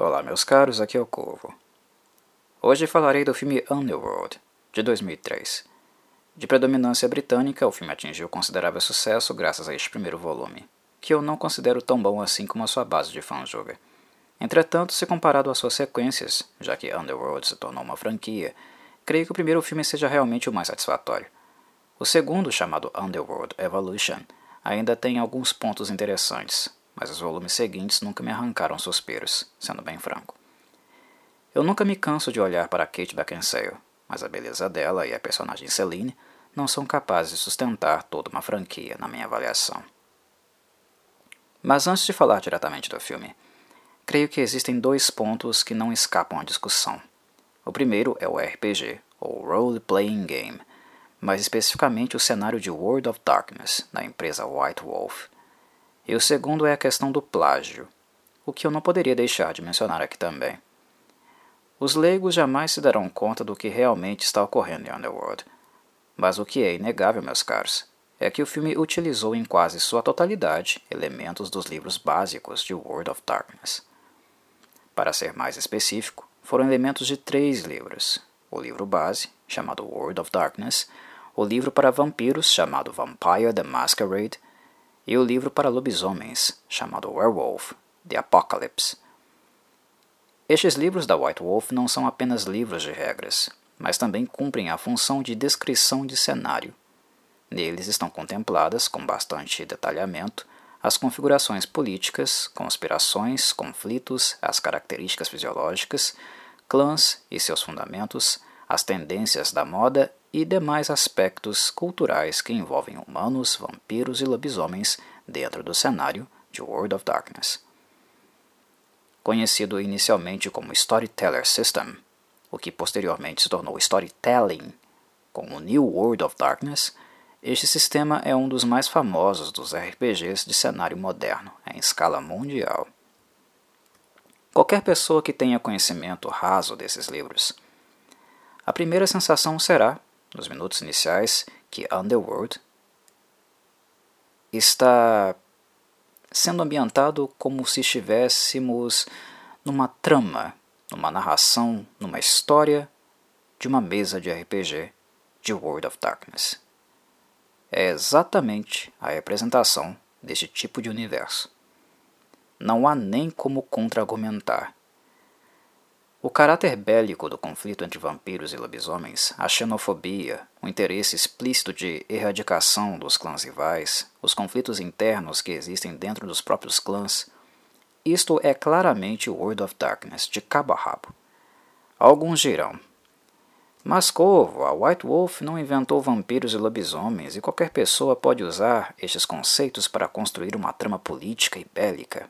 Olá, meus caros, aqui é o Corvo. Hoje falarei do filme Underworld, de 2003. De predominância britânica, o filme atingiu considerável sucesso graças a este primeiro volume, que eu não considero tão bom assim como a sua base de fãs julga. Entretanto, se comparado às suas sequências, já que Underworld se tornou uma franquia, creio que o primeiro filme seja realmente o mais satisfatório. O segundo, chamado Underworld Evolution, ainda tem alguns pontos interessantes, mas os volumes seguintes nunca me arrancaram suspiros, sendo bem franco. Eu nunca me canso de olhar para Kate Beckinsale, mas a beleza dela e a personagem Celine não são capazes de sustentar toda uma franquia na minha avaliação. Mas antes de falar diretamente do filme, creio que existem dois pontos que não escapam à discussão. O primeiro é o RPG, ou Role Playing Game, mais especificamente o cenário de World of Darkness, da empresa White Wolf, e o segundo é a questão do plágio, o que eu não poderia deixar de mencionar aqui também. Os leigos jamais se darão conta do que realmente está ocorrendo em Underworld. Mas o que é inegável, meus caros, é que o filme utilizou em quase sua totalidade elementos dos livros básicos de World of Darkness. Para ser mais específico, foram elementos de três livros: o livro base, chamado World of Darkness, o livro para vampiros, chamado Vampire the Masquerade, e o livro para lobisomens, chamado Werewolf, The Apocalypse. Estes livros da White Wolf não são apenas livros de regras, mas também cumprem a função de descrição de cenário. Neles estão contempladas, com bastante detalhamento, as configurações políticas, conspirações, conflitos, as características fisiológicas, clãs e seus fundamentos, as tendências da moda e demais aspectos culturais que envolvem humanos, vampiros e lobisomens dentro do cenário de World of Darkness. Conhecido inicialmente como Storyteller System, o que posteriormente se tornou Storytelling com o New World of Darkness, este sistema é um dos mais famosos dos RPGs de cenário moderno em escala mundial. Qualquer pessoa que tenha conhecimento raso desses livros, a primeira sensação será nos minutos iniciais, que Underworld está sendo ambientado como se estivéssemos numa trama, numa narração, numa história de uma mesa de RPG de World of Darkness. É exatamente a representação deste tipo de universo. Não há nem como contra-argumentar o caráter bélico do conflito entre vampiros e lobisomens, a xenofobia, o interesse explícito de erradicação dos clãs rivais, os conflitos internos que existem dentro dos próprios clãs, isto é claramente o World of Darkness, de cabo a rabo. Alguns dirão, mas Corvo, a White Wolf não inventou vampiros e lobisomens e qualquer pessoa pode usar estes conceitos para construir uma trama política e bélica.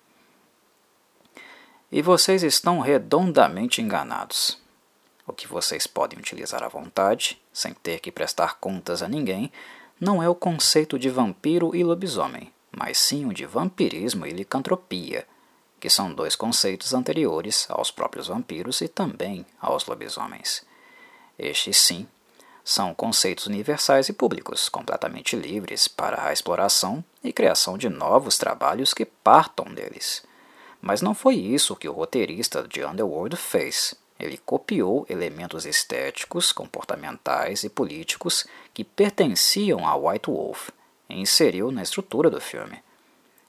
E vocês estão redondamente enganados. O que vocês podem utilizar à vontade, sem ter que prestar contas a ninguém, não é o conceito de vampiro e lobisomem, mas sim o de vampirismo e licantropia, que são dois conceitos anteriores aos próprios vampiros e também aos lobisomens. Estes, sim, são conceitos universais e públicos, completamente livres para a exploração e criação de novos trabalhos que partam deles. Mas não foi isso que o roteirista de Underworld fez. Ele copiou elementos estéticos, comportamentais e políticos que pertenciam a White Wolf e inseriu na estrutura do filme.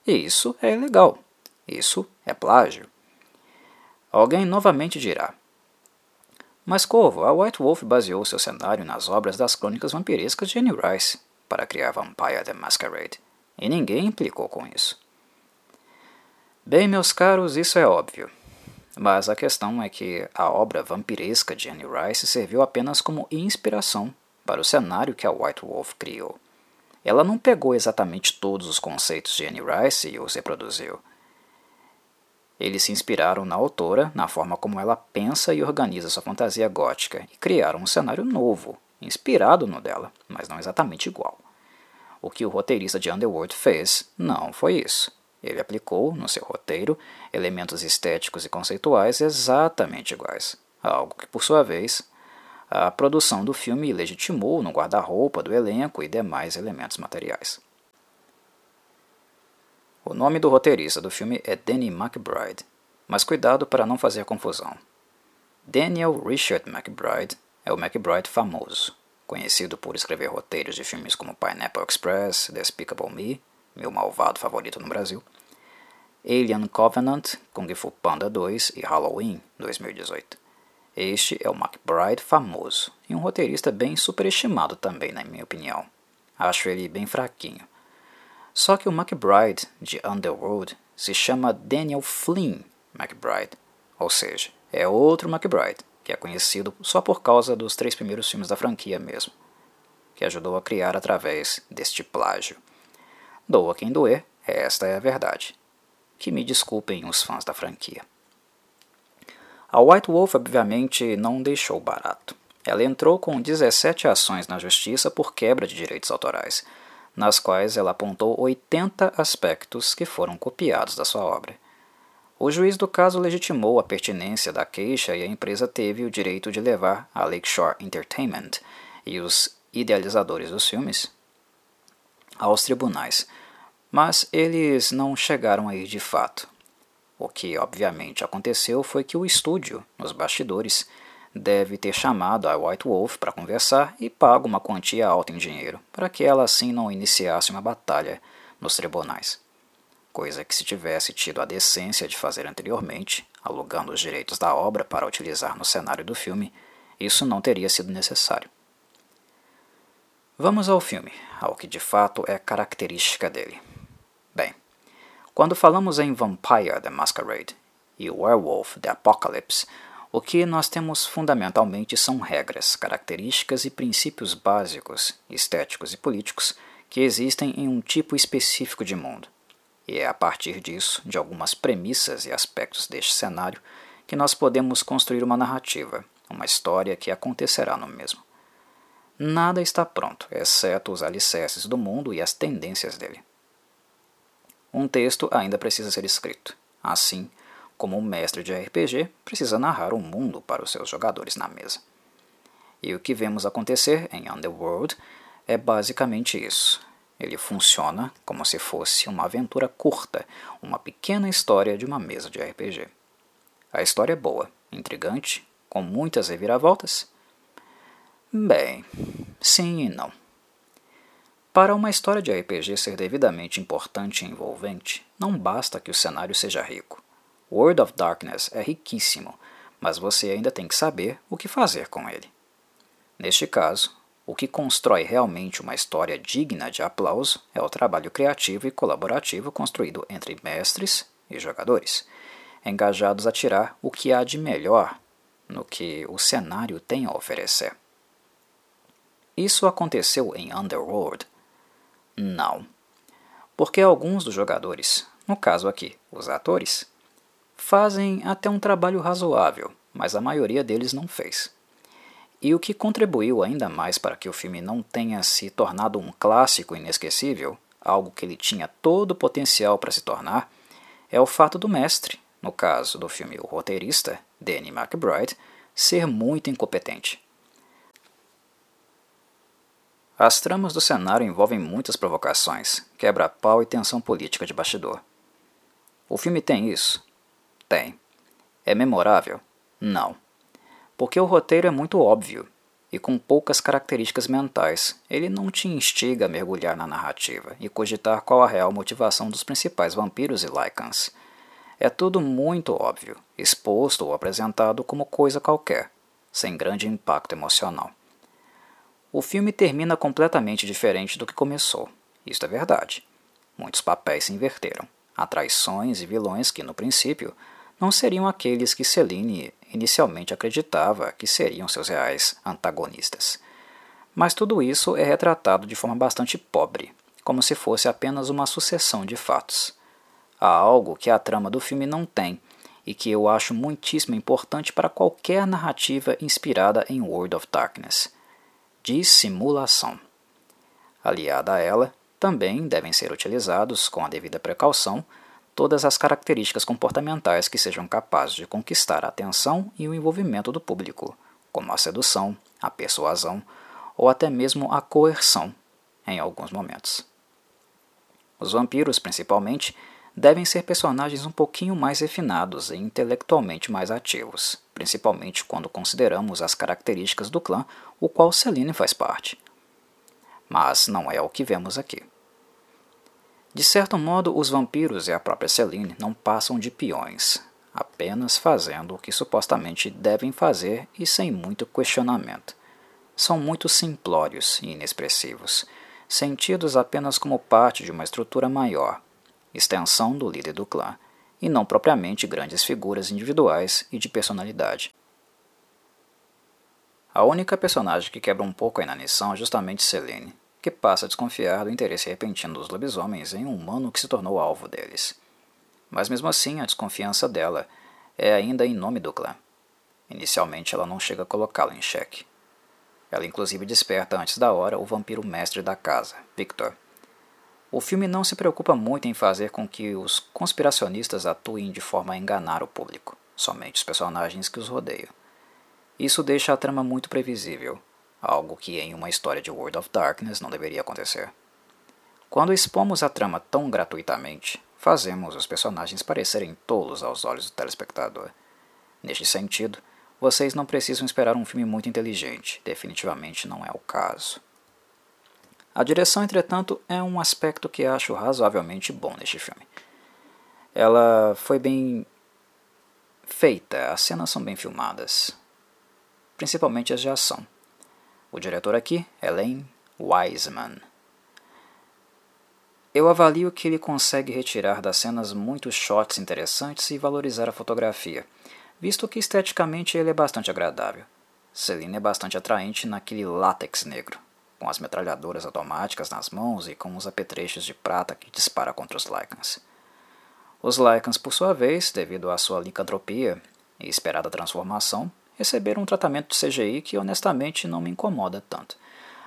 E isso é ilegal. Isso é plágio. Alguém novamente dirá: Mas Corvo, a White Wolf baseou seu cenário nas obras das crônicas vampirescas de Anne Rice para criar Vampire the Masquerade, e ninguém implicou com isso. Bem, meus caros, isso é óbvio. Mas a questão é que a obra vampiresca de Anne Rice serviu apenas como inspiração para o cenário que a White Wolf criou. Ela não pegou exatamente todos os conceitos de Anne Rice e os reproduziu. Eles se inspiraram na autora, na forma como ela pensa e organiza sua fantasia gótica, e criaram um cenário novo, inspirado no dela, mas não exatamente igual. O que o roteirista de Underworld fez não foi isso. Ele aplicou, no seu roteiro, elementos estéticos e conceituais exatamente iguais, algo que, por sua vez, a produção do filme legitimou no guarda-roupa do elenco e demais elementos materiais. O nome do roteirista do filme é Danny McBride. mas cuidado para não fazer confusão. Daniel Richard McBride é o McBride famoso, conhecido por escrever roteiros de filmes como Pineapple Express, Despicable Me, meu malvado favorito no Brasil, Alien Covenant, Kung Fu Panda 2 e Halloween 2018. Este é o McBride famoso e um roteirista bem superestimado também, na minha opinião. Acho ele bem fraquinho. Só que o McBride de Underworld se chama Daniel Flynn McBride, ou seja, é outro McBride, que é conhecido só por causa dos três primeiros filmes da franquia mesmo, que ajudou a criar através deste plágio. Doa quem doer, esta é a verdade. Que me desculpem os fãs da franquia. A White Wolf obviamente não deixou barato. Ela entrou com 17 ações na justiça por quebra de direitos autorais, nas quais ela apontou 80 aspectos que foram copiados da sua obra. O juiz do caso legitimou a pertinência da queixa e a empresa teve o direito de levar a Lakeshore Entertainment e os idealizadores dos filmes aos tribunais, mas eles não chegaram aí de fato. O que obviamente aconteceu foi que o estúdio, nos bastidores, deve ter chamado a White Wolf para conversar e pago uma quantia alta em dinheiro, para que ela assim não iniciasse uma batalha nos tribunais. Coisa que se tivesse tido a decência de fazer anteriormente, alugando os direitos da obra para utilizar no cenário do filme, isso não teria sido necessário. Vamos ao filme, ao que de fato é característica dele. Bem, quando falamos em Vampire the Masquerade e Werewolf the Apocalypse, o que nós temos fundamentalmente são regras, características e princípios básicos, estéticos e políticos que existem em um tipo específico de mundo. E é a partir disso, de algumas premissas e aspectos deste cenário, que nós podemos construir uma narrativa, uma história que acontecerá no mesmo. Nada está pronto, exceto os alicerces do mundo e as tendências dele. Um texto ainda precisa ser escrito, assim como um mestre de RPG precisa narrar o um mundo para os seus jogadores na mesa. E o que vemos acontecer em Underworld é basicamente isso. Ele funciona como se fosse uma aventura curta, uma pequena história de uma mesa de RPG. A história é boa, intrigante, com muitas reviravoltas? Bem, sim e não. Para uma história de RPG ser devidamente importante e envolvente, não basta que o cenário seja rico. World of Darkness é riquíssimo, mas você ainda tem que saber o que fazer com ele. Neste caso, o que constrói realmente uma história digna de aplauso é o trabalho criativo e colaborativo construído entre mestres e jogadores, engajados a tirar o que há de melhor no que o cenário tem a oferecer. Isso aconteceu em Underworld, não. Porque alguns dos jogadores, no caso aqui, os atores, fazem até um trabalho razoável, mas a maioria deles não fez. E o que contribuiu ainda mais para que o filme não tenha se tornado um clássico inesquecível, algo que ele tinha todo o potencial para se tornar, é o fato do mestre, no caso do filme O Roteirista, Danny McBride, ser muito incompetente. As tramas do cenário envolvem muitas provocações, quebra-pau e tensão política de bastidor. O filme tem isso? Tem. É memorável? Não. Porque o roteiro é muito óbvio e com poucas características mentais, ele não te instiga a mergulhar na narrativa e cogitar qual a real motivação dos principais vampiros e Lycans. É tudo muito óbvio, exposto ou apresentado como coisa qualquer, sem grande impacto emocional. O filme termina completamente diferente do que começou. Isto é verdade. Muitos papéis se inverteram. Há traições e vilões que, no princípio, não seriam aqueles que Celine inicialmente acreditava que seriam seus reais antagonistas. Mas tudo isso é retratado de forma bastante pobre, como se fosse apenas uma sucessão de fatos. Há algo que a trama do filme não tem e que eu acho muitíssimo importante para qualquer narrativa inspirada em World of Darkness dissimulação. Aliada a ela, também devem ser utilizados, com a devida precaução, todas as características comportamentais que sejam capazes de conquistar a atenção e o envolvimento do público, como a sedução, a persuasão ou até mesmo a coerção, em alguns momentos. Os vampiros, principalmente, devem ser personagens um pouquinho mais refinados e intelectualmente mais ativos, principalmente quando consideramos as características do clã o qual Celine faz parte. Mas não é o que vemos aqui. De certo modo, os vampiros e a própria Celine não passam de peões, apenas fazendo o que supostamente devem fazer e sem muito questionamento. São muito simplórios e inexpressivos, sentidos apenas como parte de uma estrutura maior, extensão do líder do clã, e não propriamente grandes figuras individuais e de personalidade. A única personagem que quebra um pouco a inanição é justamente Selene, que passa a desconfiar do interesse repentino dos lobisomens em um humano que se tornou alvo deles. Mas mesmo assim, a desconfiança dela é ainda em nome do clã. Inicialmente, ela não chega a colocá-lo em xeque. Ela inclusive desperta antes da hora o vampiro mestre da casa, Victor, o filme não se preocupa muito em fazer com que os conspiracionistas atuem de forma a enganar o público, somente os personagens que os rodeiam. Isso deixa a trama muito previsível, algo que em uma história de World of Darkness não deveria acontecer. Quando expomos a trama tão gratuitamente, fazemos os personagens parecerem tolos aos olhos do telespectador. Neste sentido, vocês não precisam esperar um filme muito inteligente, definitivamente não é o caso. A direção, entretanto, é um aspecto que acho razoavelmente bom neste filme. Ela foi bem feita, as cenas são bem filmadas, principalmente as de ação. O diretor aqui é Len Wiseman. Eu avalio que ele consegue retirar das cenas muitos shots interessantes e valorizar a fotografia, visto que esteticamente ele é bastante agradável. Celine é bastante atraente naquele látex negro com as metralhadoras automáticas nas mãos e com os apetrechos de prata que dispara contra os Lycans. Os Lycans, por sua vez, devido à sua licantropia e esperada transformação, receberam um tratamento de CGI que honestamente não me incomoda tanto.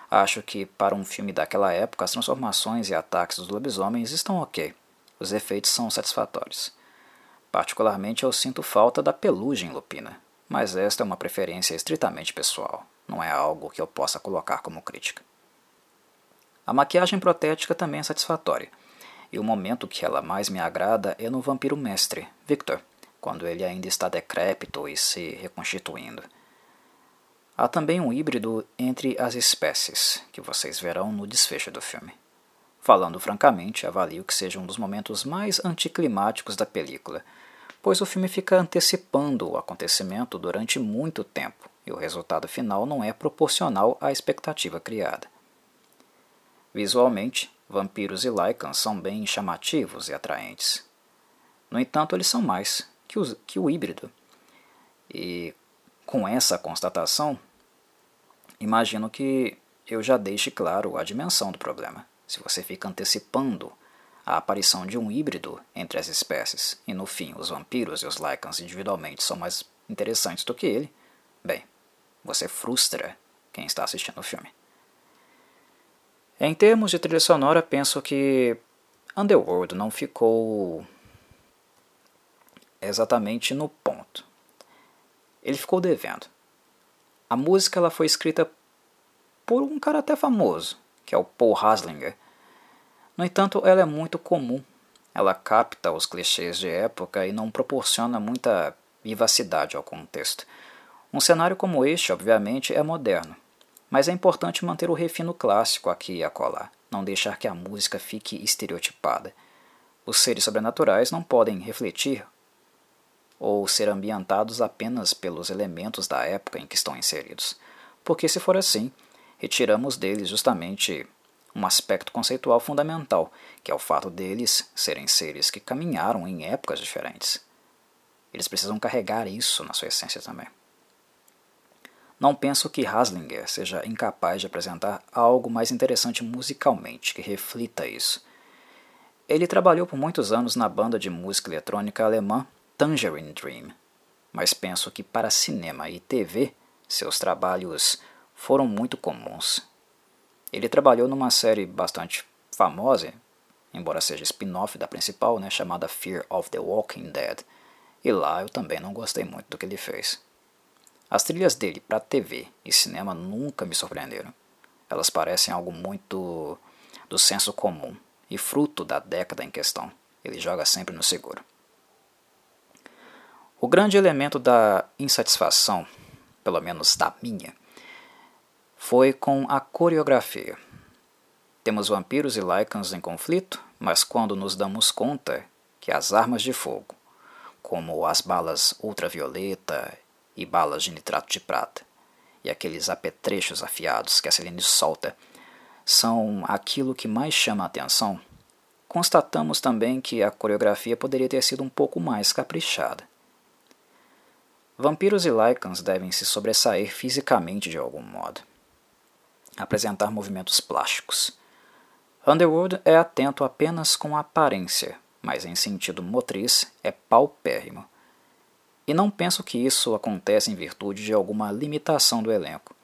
Acho que, para um filme daquela época, as transformações e ataques dos lobisomens estão ok. Os efeitos são satisfatórios. Particularmente eu sinto falta da pelugem lupina, mas esta é uma preferência estritamente pessoal não é algo que eu possa colocar como crítica. A maquiagem protética também é satisfatória, e o momento que ela mais me agrada é no vampiro mestre, Victor, quando ele ainda está decrépito e se reconstituindo. Há também um híbrido entre as espécies, que vocês verão no desfecho do filme. Falando francamente, avalio que seja um dos momentos mais anticlimáticos da película, pois o filme fica antecipando o acontecimento durante muito tempo, e o resultado final não é proporcional à expectativa criada. Visualmente, vampiros e Lycans são bem chamativos e atraentes. No entanto, eles são mais que o, que o híbrido. E com essa constatação, imagino que eu já deixe claro a dimensão do problema. Se você fica antecipando a aparição de um híbrido entre as espécies, e no fim os vampiros e os Lycans individualmente são mais interessantes do que ele, bem, você frustra quem está assistindo o filme. Em termos de trilha sonora, penso que Underworld não ficou exatamente no ponto. Ele ficou devendo. A música ela foi escrita por um cara até famoso, que é o Paul Haslinger. No entanto, ela é muito comum. Ela capta os clichês de época e não proporciona muita vivacidade ao contexto. Um cenário como este, obviamente, é moderno, mas é importante manter o refino clássico aqui e acolá, não deixar que a música fique estereotipada. Os seres sobrenaturais não podem refletir ou ser ambientados apenas pelos elementos da época em que estão inseridos, porque se for assim, retiramos deles justamente um aspecto conceitual fundamental, que é o fato deles serem seres que caminharam em épocas diferentes. Eles precisam carregar isso na sua essência também. Não penso que Haslinger seja incapaz de apresentar algo mais interessante musicalmente que reflita isso. Ele trabalhou por muitos anos na banda de música eletrônica alemã Tangerine Dream, mas penso que para cinema e TV seus trabalhos foram muito comuns. Ele trabalhou numa série bastante famosa, embora seja spin-off da principal, né, chamada Fear of the Walking Dead, e lá eu também não gostei muito do que ele fez. As trilhas dele para TV e cinema nunca me surpreenderam. Elas parecem algo muito do senso comum e fruto da década em questão. ele joga sempre no seguro. O grande elemento da insatisfação, pelo menos da minha, foi com a coreografia. Temos vampiros e lycans em conflito, mas quando nos damos conta que as armas de fogo, como as balas ultravioleta e balas de nitrato de prata, e aqueles apetrechos afiados que a Celine solta, são aquilo que mais chama a atenção, constatamos também que a coreografia poderia ter sido um pouco mais caprichada. Vampiros e Lycans devem se sobressair fisicamente de algum modo, apresentar movimentos plásticos. Underworld é atento apenas com a aparência, mas em sentido motriz é paupérrimo. E não penso que isso acontece em virtude de alguma limitação do elenco.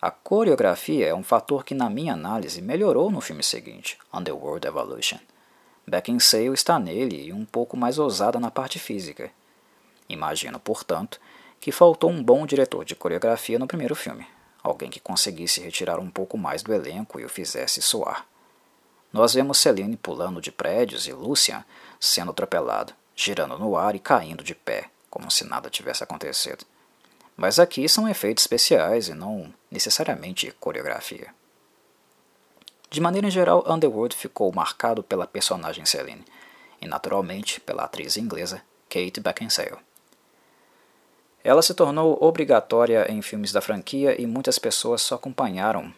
A coreografia é um fator que, na minha análise, melhorou no filme seguinte, Underworld Evolution. Beckinsale está nele e um pouco mais ousada na parte física. Imagino, portanto, que faltou um bom diretor de coreografia no primeiro filme, alguém que conseguisse retirar um pouco mais do elenco e o fizesse soar. Nós vemos Celine pulando de prédios e Lucian sendo atropelado, girando no ar e caindo de pé, como se nada tivesse acontecido. Mas aqui são efeitos especiais e não necessariamente coreografia. De maneira geral, Underworld ficou marcado pela personagem Celine, e naturalmente pela atriz inglesa Kate Beckinsale. Ela se tornou obrigatória em filmes da franquia e muitas pessoas só acompanharam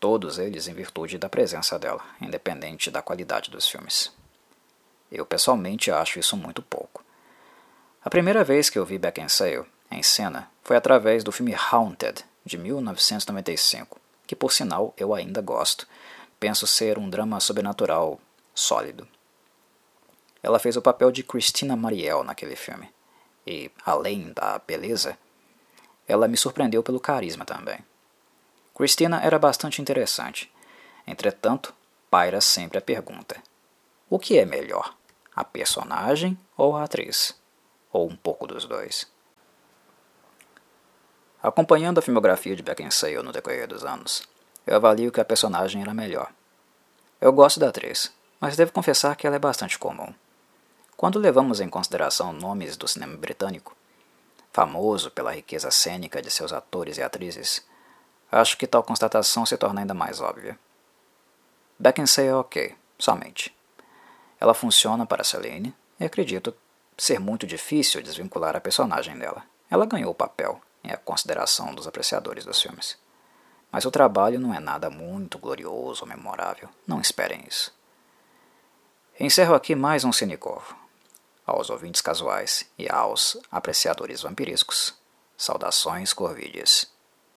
todos eles em virtude da presença dela, independente da qualidade dos filmes. Eu pessoalmente acho isso muito pouco. A primeira vez que eu vi Beckinsale em cena foi através do filme Haunted, de 1995, que por sinal eu ainda gosto. Penso ser um drama sobrenatural sólido. Ela fez o papel de Christina Mariel naquele filme e, além da beleza, ela me surpreendeu pelo carisma também. Christina era bastante interessante. Entretanto, paira sempre a pergunta: o que é melhor, a personagem ou a atriz? Ou um pouco dos dois? Acompanhando a filmografia de Beckinsale no decorrer dos anos, eu avalio que a personagem era melhor. Eu gosto da atriz, mas devo confessar que ela é bastante comum. Quando levamos em consideração nomes do cinema britânico, famoso pela riqueza cênica de seus atores e atrizes, acho que tal constatação se torna ainda mais óbvia. Beckinsale é ok, somente. Ela funciona para Celine e acredito ser muito difícil desvincular a personagem dela. Ela ganhou o papel em a consideração dos apreciadores dos filmes. Mas o trabalho não é nada muito glorioso ou memorável. Não esperem isso. Encerro aqui mais um Cinecorvo aos ouvintes casuais e aos apreciadores vampirescos. Saudações Corvides.